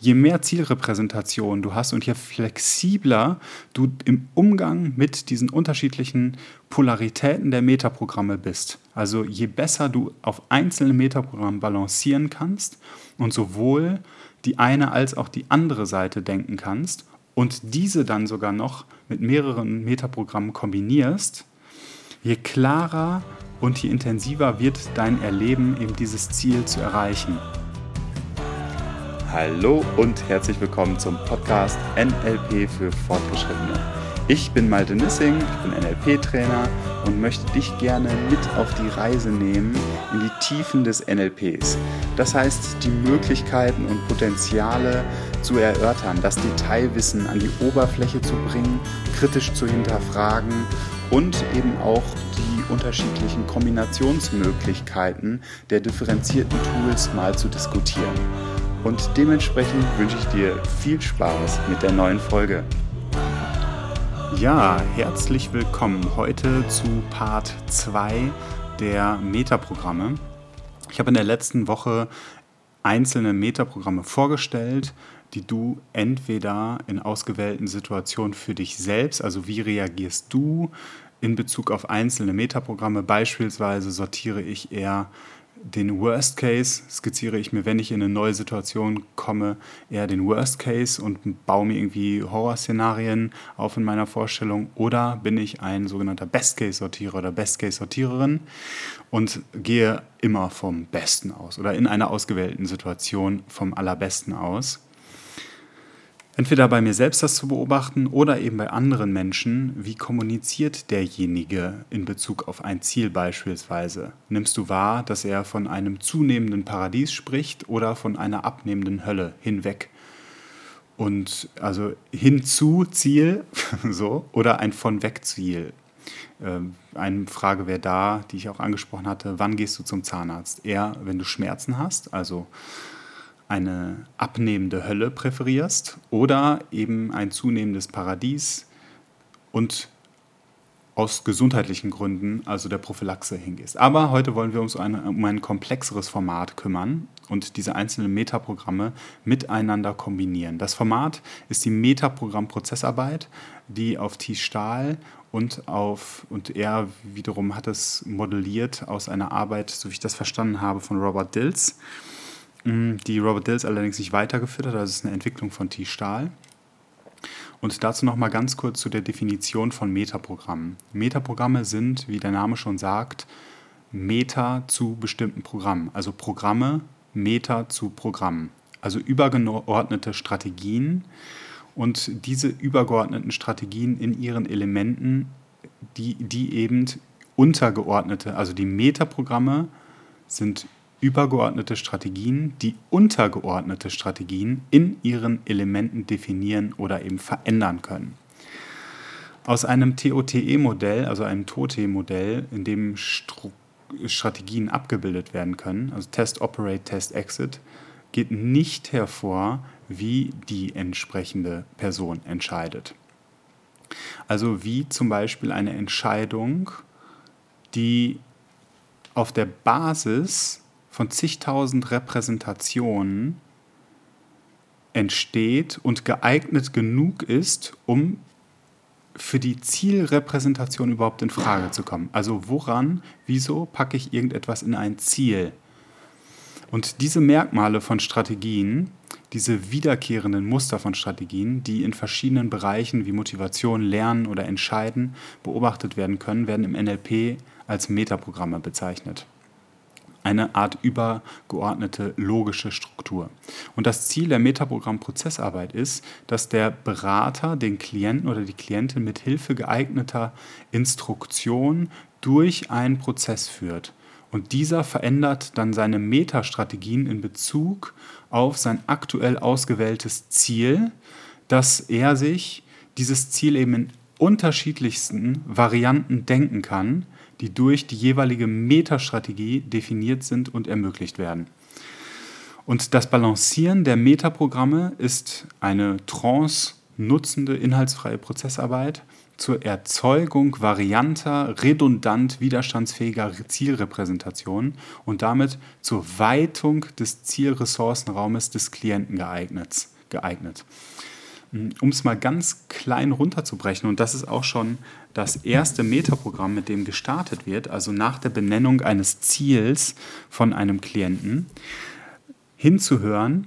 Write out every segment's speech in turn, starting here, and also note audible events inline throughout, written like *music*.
je mehr Zielrepräsentation du hast und je flexibler du im Umgang mit diesen unterschiedlichen Polaritäten der Metaprogramme bist, also je besser du auf einzelnen Metaprogrammen balancieren kannst und sowohl die eine als auch die andere Seite denken kannst und diese dann sogar noch mit mehreren Metaprogrammen kombinierst, je klarer und je intensiver wird dein Erleben, eben dieses Ziel zu erreichen. Hallo und herzlich willkommen zum Podcast NLP für Fortgeschrittene. Ich bin Malte Nissing, ich bin NLP-Trainer und möchte dich gerne mit auf die Reise nehmen in die Tiefen des NLPs. Das heißt, die Möglichkeiten und Potenziale zu erörtern, das Detailwissen an die Oberfläche zu bringen, kritisch zu hinterfragen und eben auch die unterschiedlichen Kombinationsmöglichkeiten der differenzierten Tools mal zu diskutieren. Und dementsprechend wünsche ich dir viel Spaß mit der neuen Folge. Ja, herzlich willkommen heute zu Part 2 der Metaprogramme. Ich habe in der letzten Woche einzelne Metaprogramme vorgestellt, die du entweder in ausgewählten Situationen für dich selbst, also wie reagierst du in Bezug auf einzelne Metaprogramme, beispielsweise sortiere ich eher den Worst Case skizziere ich mir, wenn ich in eine neue Situation komme, eher den Worst Case und baue mir irgendwie Horrorszenarien auf in meiner Vorstellung. Oder bin ich ein sogenannter Best Case Sortierer oder Best Case Sortiererin und gehe immer vom Besten aus oder in einer ausgewählten Situation vom Allerbesten aus entweder bei mir selbst das zu beobachten oder eben bei anderen Menschen, wie kommuniziert derjenige in Bezug auf ein Ziel beispielsweise. Nimmst du wahr, dass er von einem zunehmenden Paradies spricht oder von einer abnehmenden Hölle hinweg? Und also hinzu Ziel, *laughs* so, oder ein von weg Ziel. Ähm, eine Frage wäre da, die ich auch angesprochen hatte, wann gehst du zum Zahnarzt? Eher, wenn du Schmerzen hast, also eine abnehmende Hölle präferierst oder eben ein zunehmendes Paradies und aus gesundheitlichen Gründen, also der Prophylaxe hingehst. Aber heute wollen wir uns eine, um ein komplexeres Format kümmern und diese einzelnen Metaprogramme miteinander kombinieren. Das Format ist die Metaprogramm-Prozessarbeit, die auf T. Stahl und auf, und er wiederum hat es modelliert aus einer Arbeit, so wie ich das verstanden habe, von Robert Dills die Robert Dills allerdings nicht weitergeführt hat. Das ist eine Entwicklung von T. Stahl. Und dazu noch mal ganz kurz zu der Definition von Metaprogrammen. Metaprogramme sind, wie der Name schon sagt, Meta zu bestimmten Programmen. Also Programme Meta zu Programmen. Also übergeordnete Strategien und diese übergeordneten Strategien in ihren Elementen, die, die eben untergeordnete, also die Metaprogramme sind übergeordnete Strategien, die untergeordnete Strategien in ihren Elementen definieren oder eben verändern können. Aus einem TOTE-Modell, also einem TOTE-Modell, in dem Stru Strategien abgebildet werden können, also Test, Operate, Test, Exit, geht nicht hervor, wie die entsprechende Person entscheidet. Also wie zum Beispiel eine Entscheidung, die auf der Basis von zigtausend Repräsentationen entsteht und geeignet genug ist, um für die Zielrepräsentation überhaupt in Frage zu kommen. Also woran, wieso packe ich irgendetwas in ein Ziel? Und diese Merkmale von Strategien, diese wiederkehrenden Muster von Strategien, die in verschiedenen Bereichen wie Motivation, Lernen oder Entscheiden beobachtet werden können, werden im NLP als Metaprogramme bezeichnet eine Art übergeordnete logische Struktur. Und das Ziel der Metaprogramm-Prozessarbeit ist, dass der Berater den Klienten oder die Klientin mit Hilfe geeigneter Instruktion durch einen Prozess führt. Und dieser verändert dann seine Metastrategien in Bezug auf sein aktuell ausgewähltes Ziel, dass er sich dieses Ziel eben in unterschiedlichsten Varianten denken kann, die durch die jeweilige Metastrategie definiert sind und ermöglicht werden. Und das Balancieren der Metaprogramme ist eine Trance nutzende inhaltsfreie Prozessarbeit, zur Erzeugung varianter, redundant widerstandsfähiger Zielrepräsentationen und damit zur Weitung des Zielressourcenraumes des Klienten geeignet. geeignet. Um es mal ganz klein runterzubrechen, und das ist auch schon das erste Metaprogramm, mit dem gestartet wird, also nach der Benennung eines Ziels von einem Klienten, hinzuhören,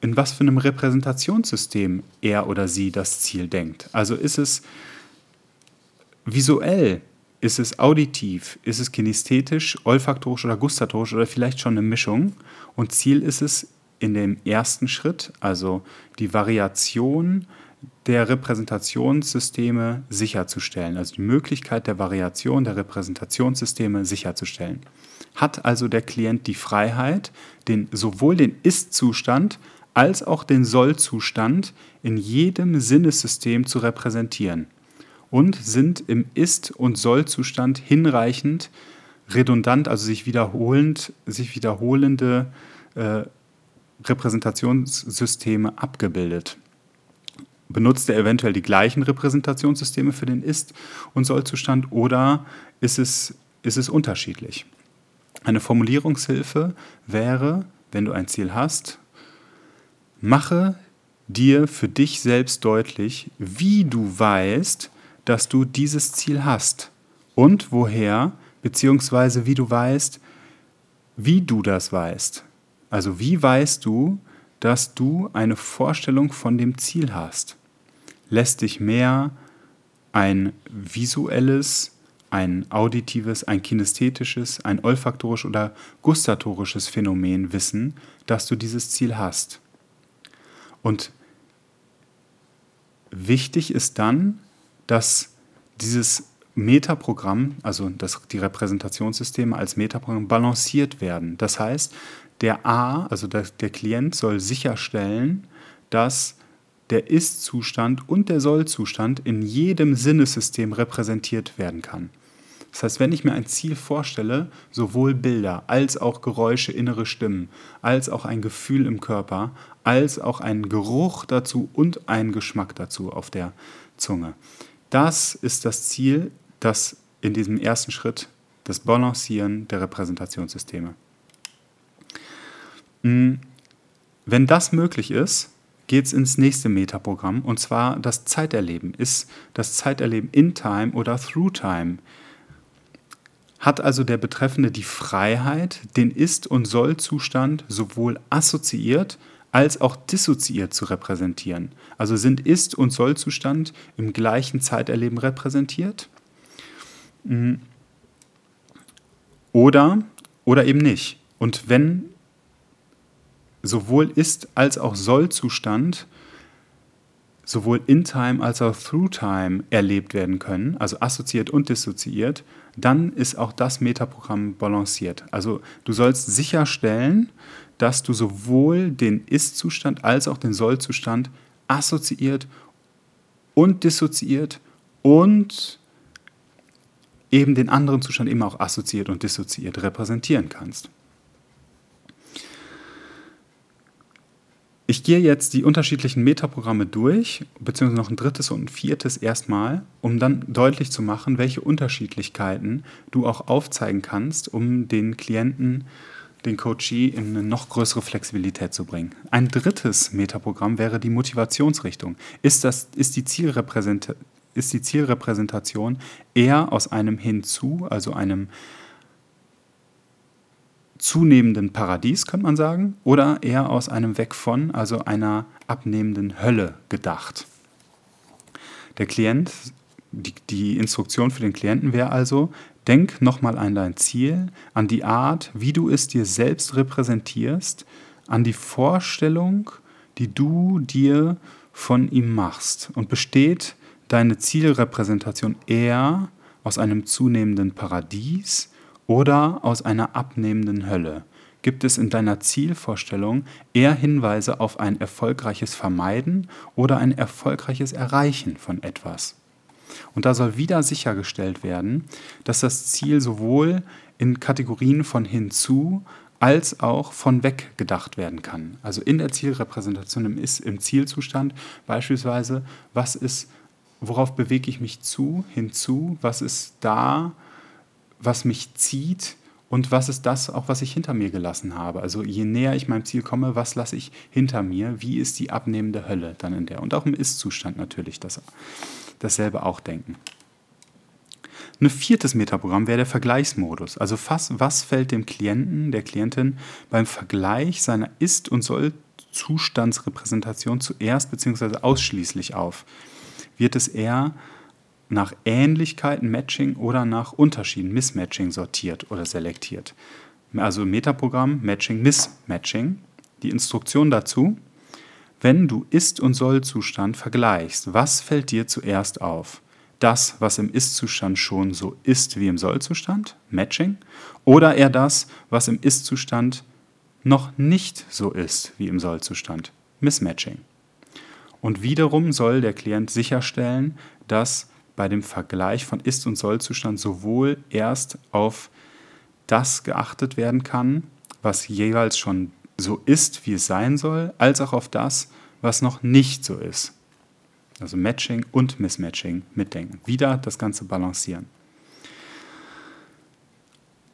in was für einem Repräsentationssystem er oder sie das Ziel denkt. Also ist es visuell, ist es auditiv, ist es kinesthetisch, olfaktorisch oder gustatorisch oder vielleicht schon eine Mischung. Und Ziel ist es in dem ersten Schritt, also die Variation der Repräsentationssysteme sicherzustellen, also die Möglichkeit der Variation der Repräsentationssysteme sicherzustellen. Hat also der Klient die Freiheit, den, sowohl den Ist-Zustand als auch den Soll-Zustand in jedem Sinnessystem zu repräsentieren und sind im Ist- und Soll-Zustand hinreichend redundant, also sich wiederholend, sich wiederholende äh, Repräsentationssysteme abgebildet. Benutzt er eventuell die gleichen Repräsentationssysteme für den Ist- und Soll-Zustand oder ist es, ist es unterschiedlich? Eine Formulierungshilfe wäre, wenn du ein Ziel hast, mache dir für dich selbst deutlich, wie du weißt, dass du dieses Ziel hast und woher, beziehungsweise wie du weißt, wie du das weißt. Also wie weißt du, dass du eine Vorstellung von dem Ziel hast? Lässt dich mehr ein visuelles, ein auditives, ein kinästhetisches, ein olfaktorisches oder gustatorisches Phänomen wissen, dass du dieses Ziel hast. Und wichtig ist dann, dass dieses Metaprogramm, also das, die Repräsentationssysteme als Metaprogramm balanciert werden. Das heißt, der A, also der, der Klient, soll sicherstellen, dass der Ist-Zustand und der Soll-Zustand in jedem Sinnesystem repräsentiert werden kann. Das heißt, wenn ich mir ein Ziel vorstelle, sowohl Bilder als auch Geräusche, innere Stimmen, als auch ein Gefühl im Körper, als auch ein Geruch dazu und ein Geschmack dazu auf der Zunge. Das ist das Ziel, das in diesem ersten Schritt das Balancieren der Repräsentationssysteme. Hm, wenn das möglich ist, geht es ins nächste Metaprogramm und zwar das Zeiterleben. Ist das Zeiterleben in Time oder Through Time? hat also der Betreffende die Freiheit, den Ist- und Soll-Zustand sowohl assoziiert als auch dissoziiert zu repräsentieren. Also sind Ist- und Soll-Zustand im gleichen Zeiterleben repräsentiert? Mhm. Oder, oder eben nicht. Und wenn sowohl Ist- als auch Soll-Zustand sowohl in Time als auch through Time erlebt werden können, also assoziiert und dissoziiert, dann ist auch das Metaprogramm balanciert. Also du sollst sicherstellen, dass du sowohl den Ist-Zustand als auch den Soll-Zustand assoziiert und dissoziiert und eben den anderen Zustand immer auch assoziiert und dissoziiert repräsentieren kannst. Ich gehe jetzt die unterschiedlichen Metaprogramme durch, beziehungsweise noch ein drittes und ein viertes erstmal, um dann deutlich zu machen, welche Unterschiedlichkeiten du auch aufzeigen kannst, um den Klienten, den Coachee in eine noch größere Flexibilität zu bringen. Ein drittes Metaprogramm wäre die Motivationsrichtung. Ist, das, ist, die, Zielrepräsent, ist die Zielrepräsentation eher aus einem Hinzu, also einem zunehmenden Paradies, könnte man sagen, oder eher aus einem Weg von, also einer abnehmenden Hölle gedacht. Der Klient, die, die Instruktion für den Klienten wäre also, denk nochmal an dein Ziel, an die Art, wie du es dir selbst repräsentierst, an die Vorstellung, die du dir von ihm machst. Und besteht deine Zielrepräsentation eher aus einem zunehmenden Paradies oder aus einer abnehmenden Hölle? Gibt es in deiner Zielvorstellung eher Hinweise auf ein erfolgreiches Vermeiden oder ein erfolgreiches Erreichen von etwas? Und da soll wieder sichergestellt werden, dass das Ziel sowohl in Kategorien von hinzu als auch von weg gedacht werden kann. Also in der Zielrepräsentation im, im Zielzustand beispielsweise, was ist worauf bewege ich mich zu, hinzu, was ist da, was mich zieht und was ist das auch, was ich hinter mir gelassen habe. Also je näher ich meinem Ziel komme, was lasse ich hinter mir, wie ist die abnehmende Hölle dann in der. Und auch im Ist-Zustand natürlich das, dasselbe auch denken. Ein viertes Metaprogramm wäre der Vergleichsmodus. Also was, was fällt dem Klienten, der Klientin beim Vergleich seiner Ist- und Soll-Zustandsrepräsentation zuerst bzw. ausschließlich auf? Wird es eher nach Ähnlichkeiten, Matching oder nach Unterschieden, Mismatching sortiert oder selektiert? Also Metaprogramm, Matching, Mismatching. Die Instruktion dazu, wenn du Ist- und Soll-Zustand vergleichst, was fällt dir zuerst auf? das, was im Ist-Zustand schon so ist wie im Soll-Zustand, Matching, oder eher das, was im Ist-Zustand noch nicht so ist wie im Soll-Zustand, Mismatching. Und wiederum soll der Klient sicherstellen, dass bei dem Vergleich von Ist- und Soll-Zustand sowohl erst auf das geachtet werden kann, was jeweils schon so ist, wie es sein soll, als auch auf das, was noch nicht so ist, also Matching und Mismatching mitdenken. Wieder das Ganze balancieren.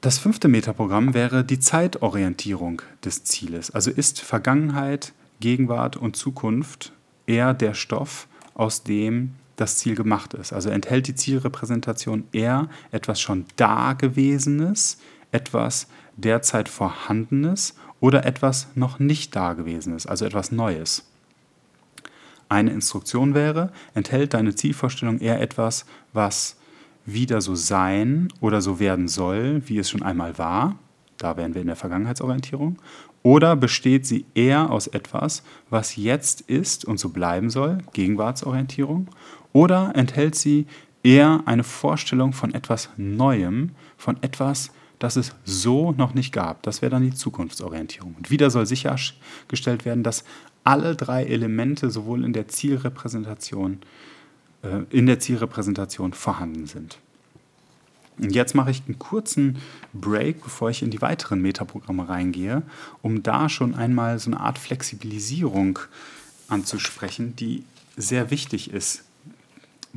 Das fünfte Metaprogramm wäre die Zeitorientierung des Zieles. Also ist Vergangenheit, Gegenwart und Zukunft eher der Stoff, aus dem das Ziel gemacht ist. Also enthält die Zielrepräsentation eher etwas schon Dagewesenes, etwas derzeit Vorhandenes oder etwas noch nicht Dagewesenes, also etwas Neues? Eine Instruktion wäre, enthält deine Zielvorstellung eher etwas, was wieder so sein oder so werden soll, wie es schon einmal war, da wären wir in der Vergangenheitsorientierung, oder besteht sie eher aus etwas, was jetzt ist und so bleiben soll, Gegenwartsorientierung, oder enthält sie eher eine Vorstellung von etwas Neuem, von etwas, das es so noch nicht gab. Das wäre dann die Zukunftsorientierung. Und wieder soll sichergestellt werden, dass alle drei Elemente sowohl in der Zielrepräsentation, äh, in der Zielrepräsentation vorhanden sind. Und jetzt mache ich einen kurzen Break, bevor ich in die weiteren Metaprogramme reingehe, um da schon einmal so eine Art Flexibilisierung anzusprechen, die sehr wichtig ist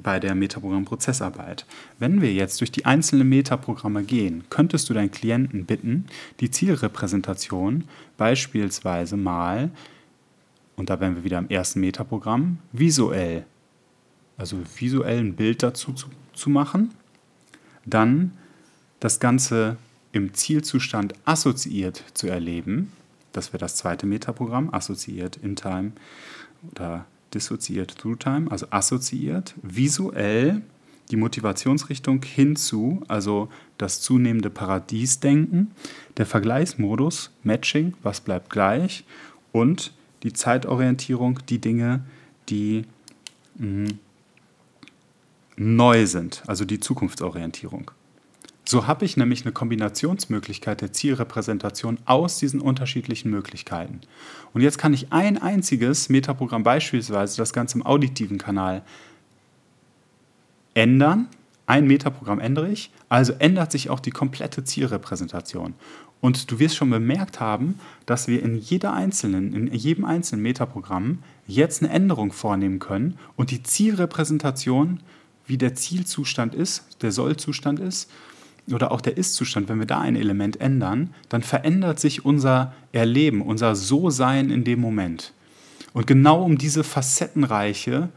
bei der Metaprogramm-Prozessarbeit. Wenn wir jetzt durch die einzelnen Metaprogramme gehen, könntest du deinen Klienten bitten, die Zielrepräsentation beispielsweise mal und da wären wir wieder im ersten Metaprogramm, visuell, also visuell ein Bild dazu zu, zu machen, dann das Ganze im Zielzustand assoziiert zu erleben, das wäre das zweite Metaprogramm, assoziiert in Time oder dissoziiert through Time, also assoziiert, visuell die Motivationsrichtung hinzu, also das zunehmende Paradiesdenken, der Vergleichsmodus, Matching, was bleibt gleich und die Zeitorientierung, die Dinge, die mh, mm, neu sind, also die Zukunftsorientierung. So habe ich nämlich eine Kombinationsmöglichkeit der Zielrepräsentation aus diesen unterschiedlichen Möglichkeiten. Und jetzt kann ich ein einziges Metaprogramm, beispielsweise das Ganze im auditiven Kanal, ändern. Ein Metaprogramm ändere ich, also ändert sich auch die komplette Zielrepräsentation. Und du wirst schon bemerkt haben, dass wir in jeder einzelnen, in jedem einzelnen Metaprogramm jetzt eine Änderung vornehmen können und die Zielrepräsentation, wie der Zielzustand ist, der Sollzustand ist oder auch der Ist-Zustand, wenn wir da ein Element ändern, dann verändert sich unser Erleben, unser So-Sein in dem Moment. Und genau um diese facettenreiche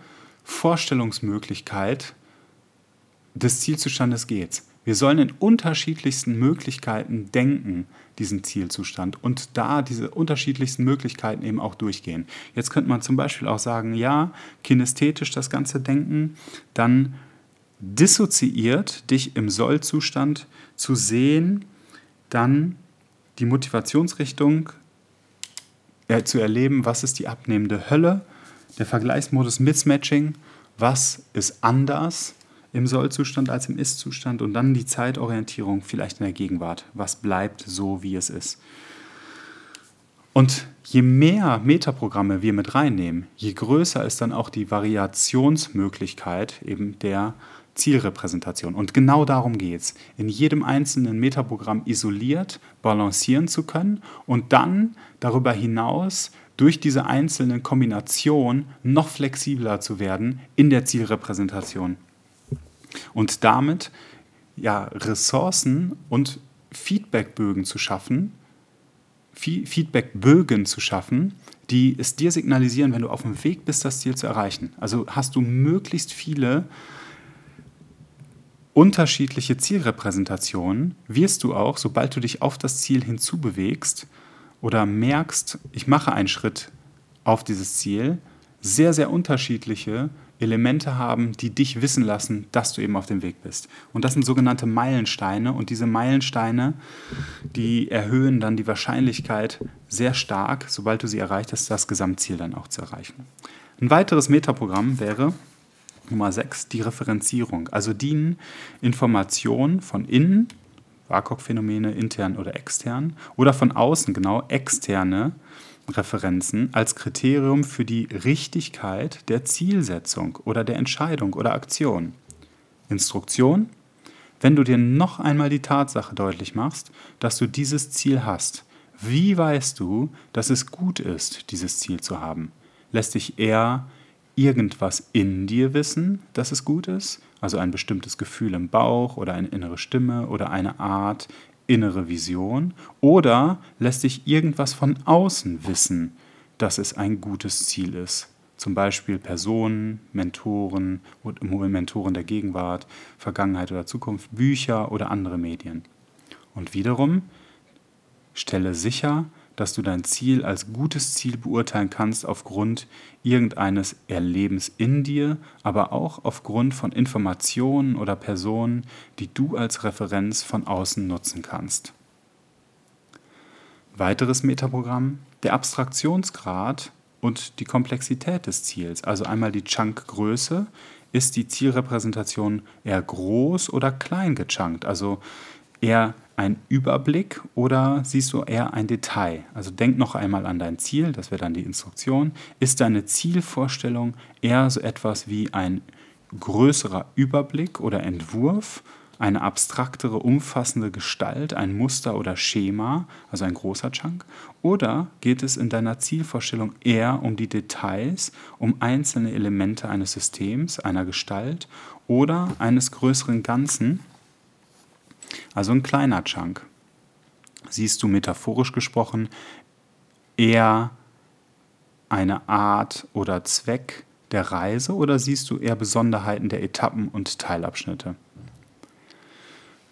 Vorstellungsmöglichkeit des Zielzustandes geht es. Wir sollen in unterschiedlichsten Möglichkeiten denken, diesen Zielzustand, und da diese unterschiedlichsten Möglichkeiten eben auch durchgehen. Jetzt könnte man zum Beispiel auch sagen, ja, kinästhetisch das ganze Denken, dann dissoziiert dich im Sollzustand zu sehen, dann die Motivationsrichtung äh, zu erleben, was ist die abnehmende Hölle, der Vergleichsmodus Mismatching, was ist anders, im Sollzustand als im Ist-Zustand und dann die Zeitorientierung vielleicht in der Gegenwart. Was bleibt so, wie es ist? Und je mehr Metaprogramme wir mit reinnehmen, je größer ist dann auch die Variationsmöglichkeit eben der Zielrepräsentation. Und genau darum geht es, in jedem einzelnen Metaprogramm isoliert balancieren zu können und dann darüber hinaus durch diese einzelnen Kombinationen noch flexibler zu werden in der Zielrepräsentation. Und damit ja, Ressourcen und Feedbackbögen zu schaffen, Feedbackbögen zu schaffen, die es dir signalisieren, wenn du auf dem Weg bist, das Ziel zu erreichen. Also hast du möglichst viele unterschiedliche Zielrepräsentationen, wirst du auch, sobald du dich auf das Ziel hinzubewegst oder merkst, ich mache einen Schritt auf dieses Ziel, sehr, sehr unterschiedliche Elemente haben, die dich wissen lassen, dass du eben auf dem Weg bist. Und das sind sogenannte Meilensteine. Und diese Meilensteine, die erhöhen dann die Wahrscheinlichkeit sehr stark, sobald du sie erreicht hast, das Gesamtziel dann auch zu erreichen. Ein weiteres Metaprogramm wäre Nummer 6, die Referenzierung. Also dienen Informationen von innen, WACOG-Phänomene intern oder extern, oder von außen, genau externe Referenzen als Kriterium für die Richtigkeit der Zielsetzung oder der Entscheidung oder Aktion. Instruktion. Wenn du dir noch einmal die Tatsache deutlich machst, dass du dieses Ziel hast, wie weißt du, dass es gut ist, dieses Ziel zu haben? Lässt dich eher irgendwas in dir wissen, dass es gut ist? Also ein bestimmtes Gefühl im Bauch oder eine innere Stimme oder eine Art innere Vision oder lässt sich irgendwas von außen wissen, dass es ein gutes Ziel ist. Zum Beispiel Personen, Mentoren und Mentoren der Gegenwart, Vergangenheit oder Zukunft, Bücher oder andere Medien. Und wiederum stelle sicher, dass du dein Ziel als gutes Ziel beurteilen kannst aufgrund irgendeines Erlebens in dir, aber auch aufgrund von Informationen oder Personen, die du als Referenz von außen nutzen kannst. Weiteres Metaprogramm, der Abstraktionsgrad und die Komplexität des Ziels. Also einmal die Chunk-Größe. Ist die Zielrepräsentation eher groß oder klein gechunkt? Also eher ein Überblick oder siehst du eher ein Detail? Also denk noch einmal an dein Ziel, das wäre dann die Instruktion. Ist deine Zielvorstellung eher so etwas wie ein größerer Überblick oder Entwurf, eine abstraktere, umfassende Gestalt, ein Muster oder Schema, also ein großer Chunk? Oder geht es in deiner Zielvorstellung eher um die Details, um einzelne Elemente eines Systems, einer Gestalt oder eines größeren Ganzen? Also ein kleiner Chunk. Siehst du metaphorisch gesprochen eher eine Art oder Zweck der Reise oder siehst du eher Besonderheiten der Etappen und Teilabschnitte?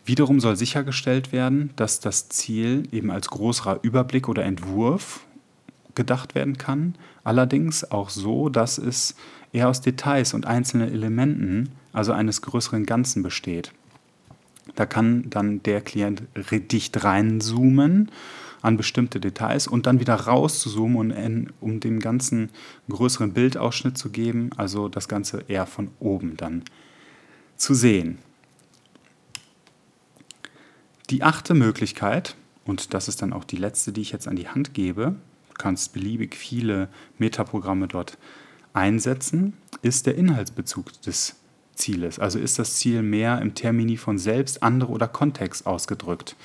Wiederum soll sichergestellt werden, dass das Ziel eben als größerer Überblick oder Entwurf gedacht werden kann, allerdings auch so, dass es eher aus Details und einzelnen Elementen, also eines größeren Ganzen besteht. Da kann dann der Klient dicht reinzoomen an bestimmte Details und dann wieder rauszoomen, um dem Ganzen größeren Bildausschnitt zu geben, also das Ganze eher von oben dann zu sehen. Die achte Möglichkeit, und das ist dann auch die letzte, die ich jetzt an die Hand gebe, du kannst beliebig viele Metaprogramme dort einsetzen, ist der Inhaltsbezug des Zieles? Also ist das Ziel mehr im Termini von selbst, andere oder Kontext ausgedrückt?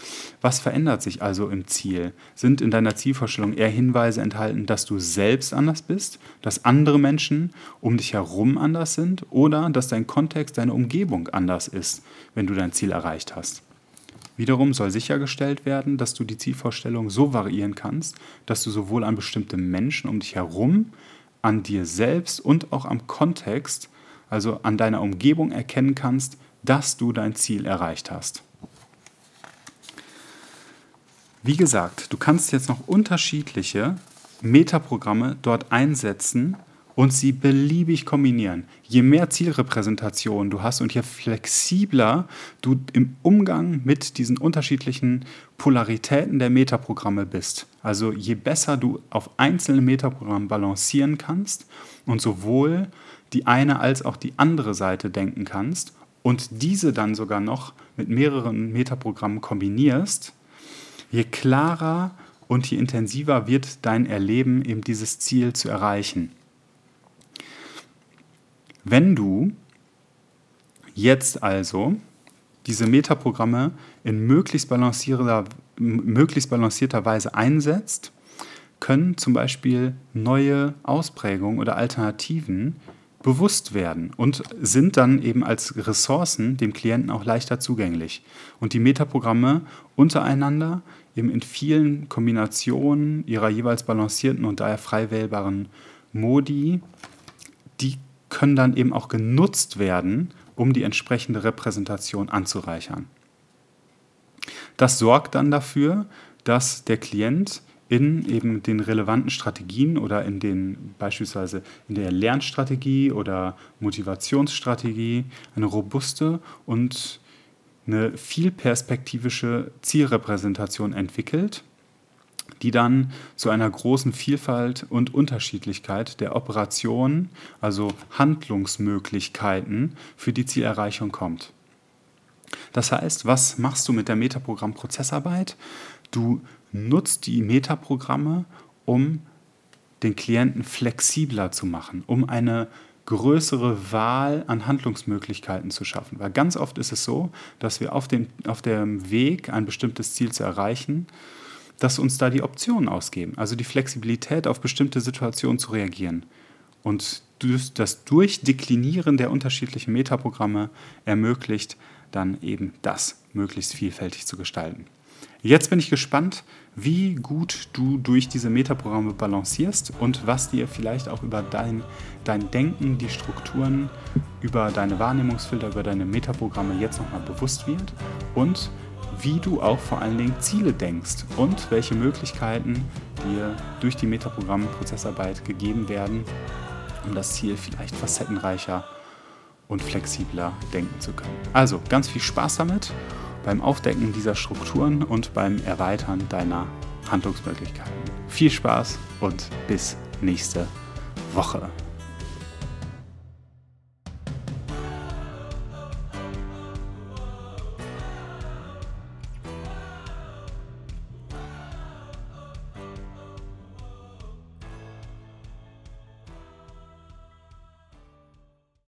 Was verändert sich also im Ziel? Sind in deiner Zielvorstellung eher Hinweise enthalten, dass du selbst anders bist, dass andere Menschen um dich herum anders sind oder dass dein Kontext, deine Umgebung anders ist, wenn du dein Ziel erreicht hast? Wiederum soll sichergestellt werden, dass du die Zielvorstellung so variieren kannst, dass du sowohl an bestimmte Menschen um dich herum, an dir selbst und auch am Kontext also an deiner Umgebung erkennen kannst, dass du dein Ziel erreicht hast. Wie gesagt, du kannst jetzt noch unterschiedliche Metaprogramme dort einsetzen und sie beliebig kombinieren. Je mehr Zielrepräsentation du hast und je flexibler du im Umgang mit diesen unterschiedlichen Polaritäten der Metaprogramme bist, also je besser du auf einzelnen Metaprogrammen balancieren kannst und sowohl die eine als auch die andere Seite denken kannst und diese dann sogar noch mit mehreren Metaprogrammen kombinierst, je klarer und je intensiver wird dein Erleben, eben dieses Ziel zu erreichen. Wenn du jetzt also diese Metaprogramme in möglichst balancierter, möglichst balancierter Weise einsetzt, können zum Beispiel neue Ausprägungen oder Alternativen bewusst werden und sind dann eben als Ressourcen dem Klienten auch leichter zugänglich. Und die Metaprogramme untereinander eben in vielen Kombinationen ihrer jeweils balancierten und daher frei wählbaren Modi, die können dann eben auch genutzt werden, um die entsprechende Repräsentation anzureichern. Das sorgt dann dafür, dass der Klient in eben den relevanten Strategien oder in den beispielsweise in der Lernstrategie oder Motivationsstrategie eine robuste und eine vielperspektivische Zielrepräsentation entwickelt, die dann zu einer großen Vielfalt und Unterschiedlichkeit der Operationen, also Handlungsmöglichkeiten für die Zielerreichung kommt. Das heißt, was machst du mit der Metaprogramm-Prozessarbeit? Du nutzt die Metaprogramme, um den Klienten flexibler zu machen, um eine größere Wahl an Handlungsmöglichkeiten zu schaffen. Weil ganz oft ist es so, dass wir auf, den, auf dem Weg, ein bestimmtes Ziel zu erreichen, dass uns da die Optionen ausgeben, also die Flexibilität auf bestimmte Situationen zu reagieren. Und das Durchdeklinieren der unterschiedlichen Metaprogramme ermöglicht dann eben das möglichst vielfältig zu gestalten. Jetzt bin ich gespannt, wie gut du durch diese Metaprogramme balancierst und was dir vielleicht auch über dein, dein Denken, die Strukturen, über deine Wahrnehmungsfilter, über deine Metaprogramme jetzt nochmal bewusst wird und wie du auch vor allen Dingen Ziele denkst und welche Möglichkeiten dir durch die Metaprogramm-Prozessarbeit gegeben werden, um das Ziel vielleicht facettenreicher und flexibler denken zu können. Also ganz viel Spaß damit beim Aufdecken dieser Strukturen und beim Erweitern deiner Handlungsmöglichkeiten. Viel Spaß und bis nächste Woche.